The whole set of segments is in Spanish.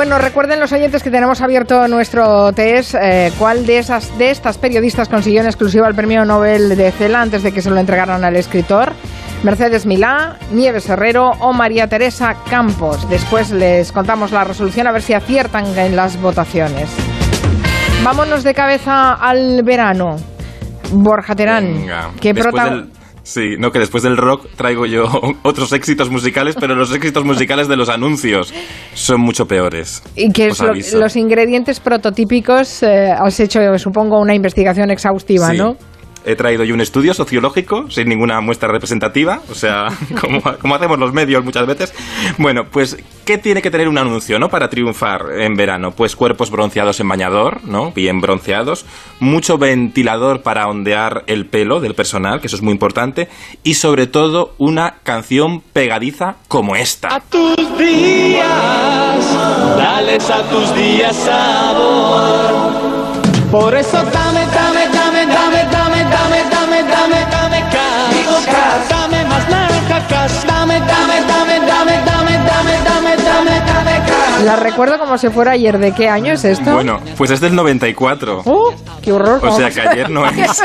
Bueno, recuerden los oyentes que tenemos abierto nuestro test. Eh, ¿Cuál de esas de estas periodistas consiguió en exclusiva el premio Nobel de Cela antes de que se lo entregaran al escritor? Mercedes Milá, Nieves Herrero o María Teresa Campos. Después les contamos la resolución a ver si aciertan en las votaciones. Vámonos de cabeza al verano. Borja Terán, Venga, ¿qué después prota- del- Sí, no, que después del rock traigo yo otros éxitos musicales, pero los éxitos musicales de los anuncios son mucho peores. ¿Y lo- aviso. los ingredientes prototípicos? eh, has hecho, supongo, una investigación exhaustiva, Sí. ¿no? He traído yo un estudio sociológico sin ninguna muestra representativa, o sea, como, como hacemos los medios muchas veces. Bueno, pues, ¿qué tiene que tener un anuncio, no? Para triunfar en verano. Pues cuerpos bronceados en bañador, ¿no? Bien bronceados. Mucho ventilador para ondear el pelo del personal, que eso es muy importante. Y sobre todo, una canción pegadiza como esta. tus días, dales a tus días sabor. Por eso dame, naranja cas, dame, dame, dame, dame, dame, dame, dame, dame, dame cas. La recuerdo como si fuera ayer. ¿De qué año es esto? Bueno, pues es del 94. ¡Uh! ¡Qué horror! O sea que ayer no es.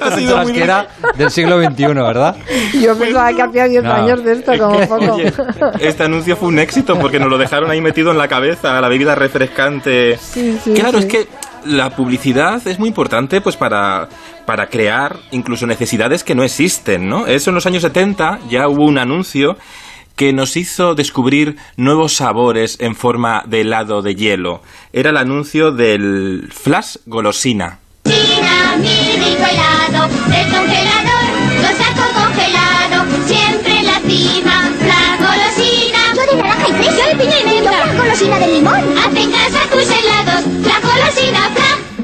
Pensabas que era del siglo XXI, ¿verdad? Yo pensaba que hacía 10 No. años de esto, como poco. Oye, este anuncio fue un éxito porque nos lo dejaron ahí metido en la cabeza, la bebida refrescante. Sí, sí, claro, sí. es que la publicidad es muy importante pues para, para crear incluso necesidades que no existen, ¿no? Eso en los años 70 ya hubo un anuncio que nos hizo descubrir nuevos sabores en forma de helado de hielo. Era el anuncio del Flash Golosina. Mi rico helado, del congelador, lo saco congelado, siempre en la cima, la golosina. Yo de naranja y fresa. Yo de piña y menta. Yo la golosina de limón. Haz en casa tus helados, la golosina.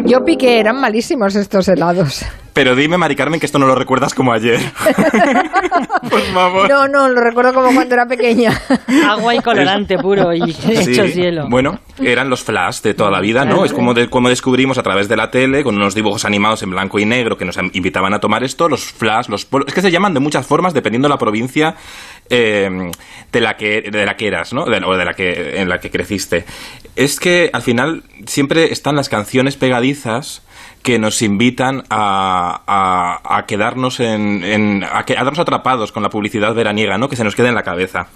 Yo piqué, eran malísimos estos helados. Pero dime, Mari Carmen, que esto no lo recuerdas como ayer. Por favor. No, no, lo recuerdo como cuando era pequeña. Agua y colorante puro y hechos hielo. Bueno, eran los flash de toda la vida, ¿no? Es como, de- como descubrimos a través de la tele, con unos dibujos animados en blanco y negro que nos invitaban a tomar esto, los flash, los polos. Es que se llaman de muchas formas dependiendo de la provincia eh, de, la que, de la que eras, ¿no? De- o de la que, en la que creciste. Es que al final siempre están las canciones pegadizas que nos invitan a, a- a quedarnos en, en- a quedarnos atrapados con la publicidad veraniega, ¿no? Que se nos quede en la cabeza.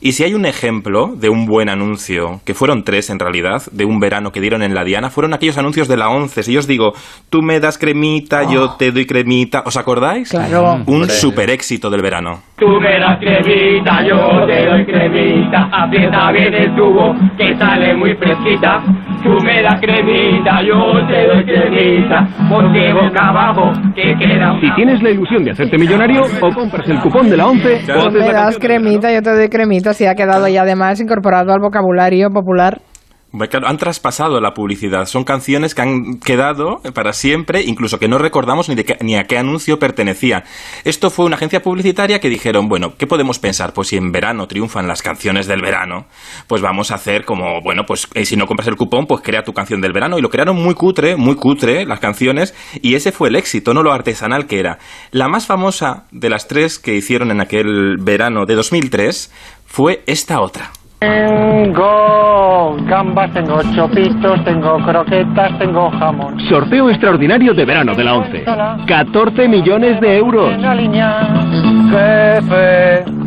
Y si hay un ejemplo de un buen anuncio, que fueron tres en realidad, de un verano que dieron en la Diana, fueron aquellos anuncios de la 11. Si yo os digo, tú me das cremita, yo te doy cremita, ¿os acordáis? Claro. Un super éxito del verano. Tú me das cremita, yo te doy cremita, aprieta bien el tubo que sale muy fresquita. Tú me das cremita, yo te doy cremita, ponte boca abajo que queda Si tienes la ilusión de hacerte millonario, o compras el cupón de la 11, Claro. o haces Me das cremita, yo te doy cremita, si ha quedado ya además incorporado al vocabulario popular. Claro, han traspasado la publicidad. Son canciones que han quedado para siempre, incluso que no recordamos ni, de qué- ni a qué anuncio pertenecían. Esto fue una agencia publicitaria que dijeron, bueno, ¿qué podemos pensar? Pues si en verano triunfan las canciones del verano, pues vamos a hacer como, bueno, pues eh, si no compras el cupón, pues crea tu canción del verano. Y lo crearon muy cutre, muy cutre, las canciones, y ese fue el éxito, no lo artesanal que era. La más famosa de las tres que hicieron en aquel verano de 2003 fue esta otra. Tengo gambas, tengo chopitos, tengo croquetas, tengo jamón. Sorteo extraordinario de verano de la 11. 14 millones de euros.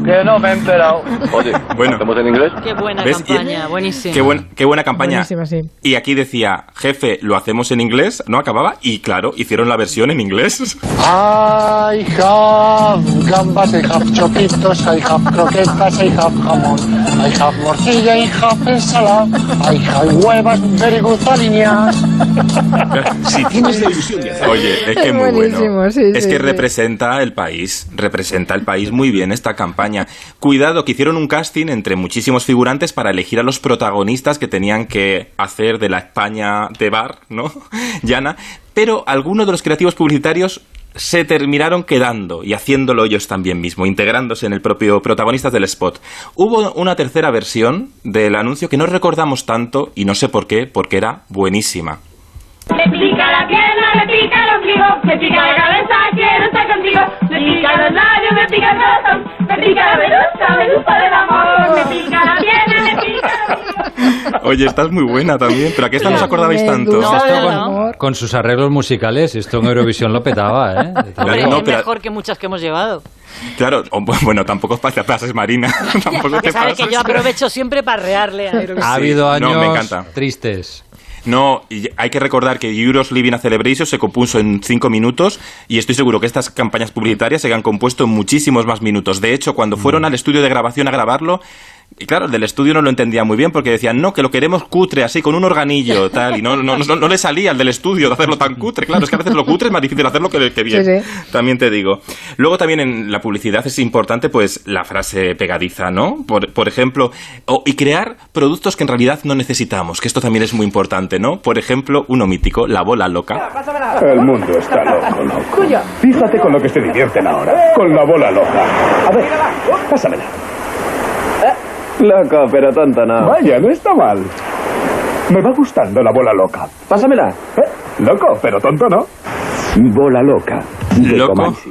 Que no me he enterado. Oye, Bueno. ¿hacemos en inglés? Qué buena ¿Ves? Campaña, buenísima. Qué, buen- qué buena campaña. Buenísima, sí. Y aquí decía, jefe, lo hacemos en inglés, no acababa, y claro, hicieron la versión en inglés. I have gambas, I have chopitos, I have croquetas, I have jamón. I have morcilla, I have ensalada. I have huevas, very good. Si tienes la ilusión de hacer Oye, es que Es muy buenísimo, bueno. sí, es sí, que sí. representa el país, representa el país muy bien esta campaña. Cuidado, que hicieron un casting entre muchísimos figurantes para elegir a los protagonistas que tenían que hacer de la España de bar, ¿no? Llana, pero algunos de los creativos publicitarios se terminaron quedando y haciéndolo ellos también mismo, integrándose en el propio protagonistas del spot. Hubo una tercera versión del anuncio que no recordamos tanto y no sé por qué, porque era buenísima. Me pica la pierna, me pica el ombligo, me pica la cabeza, quiero estar contigo. Me pica los labios, me pica el corazón, me pica la medusa, medusa del amor. Me pica la pierna, me pica Oye, esta es muy buena también, pero aquí esta no os acordabais tanto. No, no, no. Con sus arreglos musicales, esto en Eurovisión lo petaba, ¿eh? Hombre, no, es pero- mejor que muchas que hemos llevado. Claro, o- bueno, tampoco os pases, Marina. tampoco te Sabes que yo aprovecho siempre para rearle a Eurovisión. Ha habido no, años me encanta. tristes. No, y hay que recordar que Euros Living a Celebration se compuso en cinco minutos y estoy seguro que estas campañas publicitarias se han compuesto en muchísimos más minutos. De hecho, cuando fueron al estudio de grabación a grabarlo, y claro, el del estudio no lo entendía muy bien porque decían, no, que lo queremos cutre, así, con un organillo, tal, y no, no, no, no le salía al del estudio de hacerlo tan cutre. Claro, es que a veces lo cutre es más difícil hacerlo que, que bien. Sí, sí. También te digo. Luego también en la publicidad es importante, pues, la frase pegadiza, ¿no? Por, por ejemplo, y crear productos que en realidad no necesitamos, que esto también es muy importante, ¿no? Por ejemplo, uno mítico, la bola loca. El mundo está loco, loco. Fíjate con lo que se divierten ahora. Con la bola loca. A ver, pásamela. Loco, pero tonto no. Vaya, no está mal. Me va gustando la bola loca. Pásamela. ¿Eh? Loco, pero tonto no. Bola loca. de Loco. Comanche.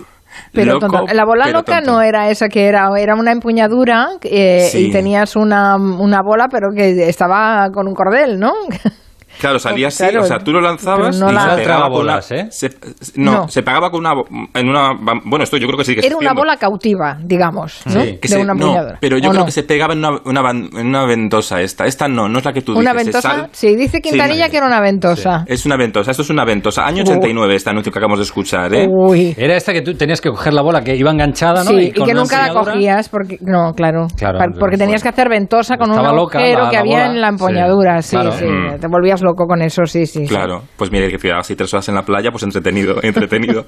Pero Loco, tonto. La bola pero loca tonto. no era esa que era, era una empuñadura eh, Sí. y tenías una, una bola, pero que estaba con un cordel, ¿no? Claro, salía así, Claro, o sea, tú lo lanzabas no y la- se pegaba con una... Tragabolas, ¿eh? se- no, No. se pegaba con una... bo- En una bueno, esto yo creo que sí que Era una bola cautiva, digamos, ¿no? Sí. Que de se- una no, pero yo ¿O creo no? que se pegaba en una, una, en una ventosa esta. Esta no, no es la que tú ¿Una dices. se ventosa? Sí, dice Quintanilla Sí, que era una ventosa. Es una ventosa, esto es una ventosa. Año Uh. 89 este anuncio que acabamos de escuchar, ¿eh? Uy. Era esta que tú tenías que coger la bola que iba enganchada, ¿no? Sí, y, que una nunca la cogías porque no, claro, Claro, porque tenías que hacer ventosa con un agujero que había en la empuñadura, sí, sí, Mm. te volvías loco con eso, sí, sí. Claro, pues mire que quedaba así tres horas en la playa, pues entretenido, entretenido.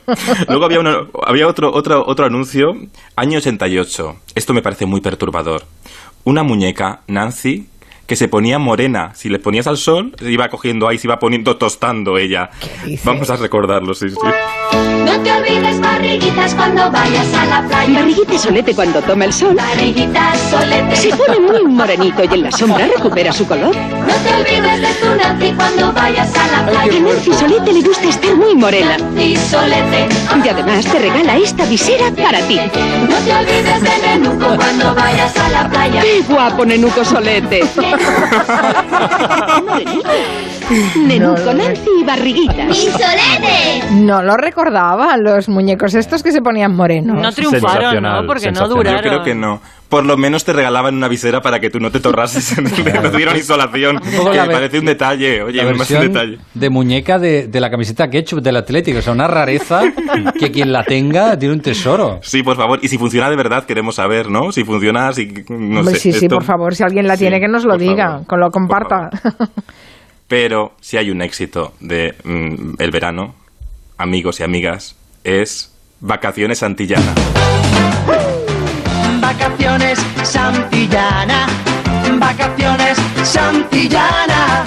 Luego había, uno- había otro, otro, otro anuncio, año 88. Esto me parece muy perturbador. Una muñeca, Nancy, que se ponía morena. Si le ponías al sol, se iba cogiendo ahí, se iba poniendo tostando ella. dices? Vamos a recordarlo, sí, sí. No te olvides, barriguitas, cuando vayas a la playa. Barriguita solete cuando toma el sol. Barriguitas, solete. Se pone muy morenito y en la sombra recupera su color. No te olvides de tu Nancy cuando vayas a la A playa. Nancy Solete le gusta estar muy morena. Nancy Solete. Y además te regala esta visera para ti. No te olvides de cuando vayas a la playa. ¡Qué guapo, Nenuco Solete! Nenuco, Nancy y Barriguitas. Solete! No lo recordaba, los muñecos estos que se ponían morenos. No triunfaron, Sensacional, ¿no? Porque no duraron. Yo creo que no. Por lo menos te regalaban una visera para que tú no te torrases, no te dieron insolación. poco Que me parece un detalle, oye, la me parece un detalle. de muñeca de, de la camiseta ketchup del Atlético. O sea, una rareza que quien la tenga tiene un tesoro. Sí, por favor. Y si funciona de verdad, queremos saber, ¿no? Si funciona, si. No Hombre, sé, sí, sí, esto- por favor, si alguien la Sí, tiene que nos lo diga, favor, que lo comparta. Pero si hay un éxito de mm, el verano, amigos y amigas, es Vacaciones Antillana. Vacaciones Santillana, vacaciones Santillana,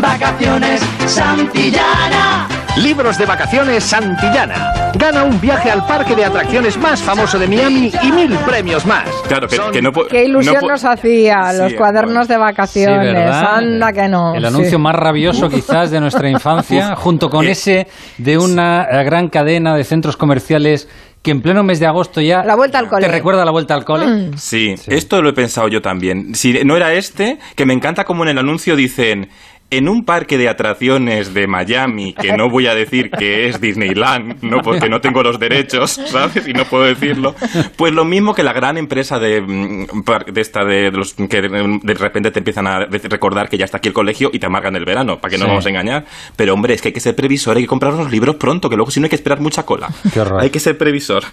vacaciones Santillana. Libros de vacaciones Santillana. Gana un viaje al parque de atracciones más famoso de Miami y mil premios más. Claro, que, que no Qué ilusión no nos hacía, los Sí, cuadernos de Sí, vacaciones. ¿verdad? Anda que no. El sí. anuncio más rabioso quizás de nuestra infancia, junto con Eh. ese de una gran cadena de centros comerciales que en pleno mes de agosto ya La vuelta al cole. te recuerda la vuelta al cole. Mm. Sí, esto lo he pensado yo también. Si no era este, que me encanta como en el anuncio dicen. En un parque de atracciones de Miami, que no voy a decir que es Disneyland, no porque no tengo los derechos, ¿sabes? Y no puedo decirlo. Pues lo mismo que la gran empresa de, mm, de esta de, los que de repente te empiezan a de- recordar que ya está aquí el colegio y te amargan el verano, para que no Sí. nos vamos a engañar. Pero hombre, es que hay que ser previsor, hay que comprar unos libros pronto, que luego si no hay que esperar mucha cola. Qué. Hay que ser previsor.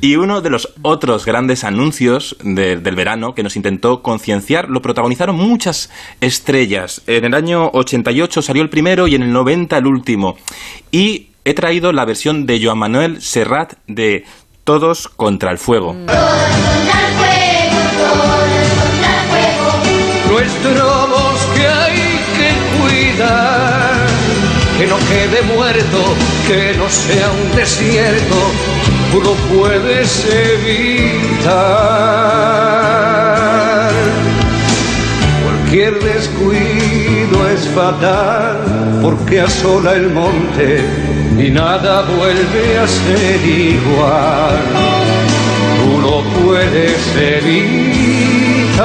Y uno de los otros grandes anuncios de- del verano que nos intentó concienciar lo protagonizaron muchas estrellas. En el año 88 salió el primero y en el 90 el último. Y he traído la versión de Joan Manuel Serrat de Todos contra el fuego. Nuestro bosque hay que cuidar, que no quede muerto, que no sea un desierto, tú lo puedes evitar. Cualquier descuido es fatal, porque asola el monte y nada vuelve a ser igual. Tú lo puedes evitar.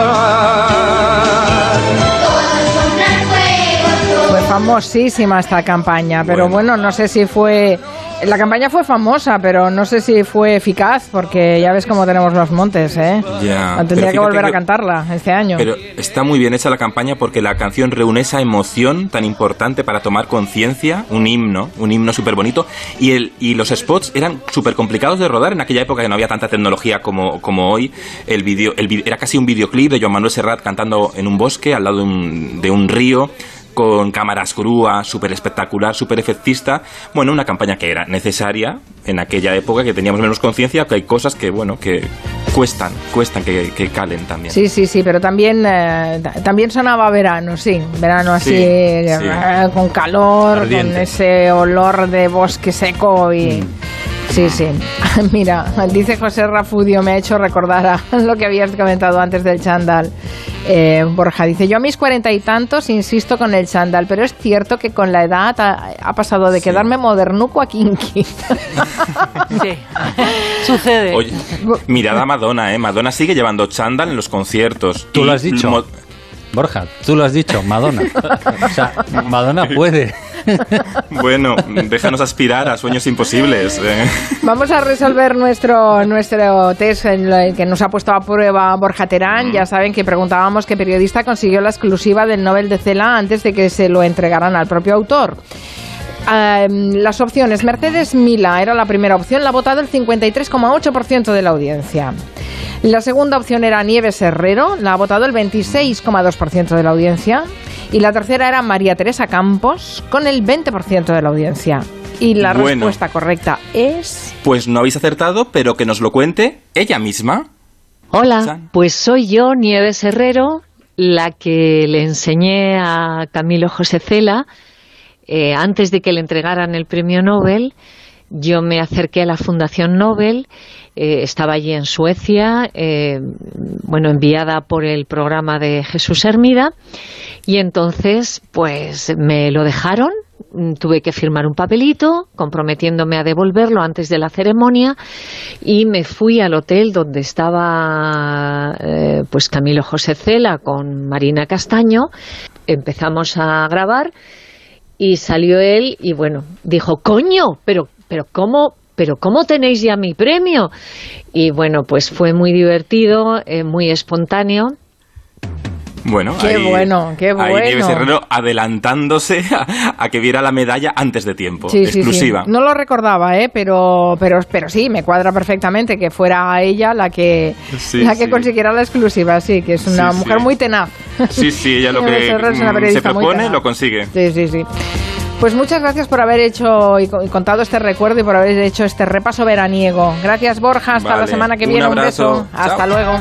Famosísima esta campaña, pero bueno. no sé si fue... La campaña fue famosa, pero no sé si fue eficaz, porque ya ves cómo tenemos los montes, ¿eh? Ya. Tendría que volver a cantarla este año. Pero está muy bien hecha la campaña porque la canción reúne esa emoción tan importante para tomar conciencia, un himno, un himno súper bonito, y, el, y los spots eran súper complicados de rodar en aquella época que no había tanta tecnología como, como hoy. El video, el era casi un videoclip de Joan Manuel Serrat cantando en un bosque al lado de un, de un río con cámaras grúa, súper espectacular, súper efectista. Bueno, una campaña que era necesaria en aquella época, que teníamos menos conciencia, que hay cosas que, bueno, que cuestan, cuestan que, que calen también. Sí, sí, sí, pero también, eh, ta- también sonaba verano, sí. Verano así, Sí, eh, sí. con calor, con Ardiente. ese olor de bosque seco y... Sí, sí. Mira, dice José Rafudio, me ha hecho recordar a lo que habías comentado antes del chándal. Eh, Borja dice, yo a mis cuarenta y tantos insisto con el chándal, pero es cierto que con la edad ha, ha pasado de Sí. quedarme modernuco a kinky. Sí. Sucede. Oye, mirad a Madonna, ¿eh? Madonna sigue llevando chándal en los conciertos. Tú lo has dicho. Borja, tú lo has dicho, Madonna. O sea, Madonna puede. Bueno, déjanos aspirar a sueños imposibles. ¿eh? Vamos a resolver nuestro, nuestro test en el que nos ha puesto a prueba Borja Terán. Ya saben que preguntábamos qué periodista consiguió la exclusiva del Nobel de Cela antes de que se lo entregaran al propio autor. Ah, las opciones. Mercedes Mila era la primera opción, la ha votado el 53,8% de la audiencia. La segunda opción era Nieves Herrero, la ha votado el 26,2% de la audiencia. Y la tercera era María Teresa Campos, con el 20% de la audiencia. Y la Bueno. respuesta correcta es... Pues no habéis acertado, pero que nos lo cuente ella misma. Hola, pues soy yo, Nieves Herrero, la que le enseñé a Camilo José Cela, eh, antes de que le entregaran el premio Nobel, yo me acerqué a la Fundación Nobel, eh, estaba allí en Suecia, eh, bueno, enviada por el programa de Jesús Hermida, y entonces, pues me lo dejaron, mm, tuve que firmar un papelito comprometiéndome a devolverlo antes de la ceremonia y me fui al hotel donde estaba eh, pues Camilo José Cela con Marina Castaño, empezamos a grabar y salió él y bueno, dijo, coño, pero, pero ¿cómo? Pero ¿cómo tenéis ya mi premio? Y bueno, pues fue muy divertido, eh, muy espontáneo. Bueno, Qué ahí, bueno, qué ahí bueno. Nieves Herrero adelantándose a, a que viera la medalla antes de tiempo. Sí, sí, sí. exclusiva. No lo recordaba, ¿eh? pero, pero, pero sí, me cuadra perfectamente que fuera ella la que, Sí, la que sí. consiguiera la exclusiva, sí, que es una Sí, mujer sí. muy tenaz. Sí, sí, ella lo que Herrero es una se propone lo consigue. Sí, sí, sí. Pues muchas gracias por haber hecho y co- y contado este recuerdo y por haber hecho este repaso veraniego. Gracias, Borja. Hasta la semana que viene. Un beso. Hasta luego.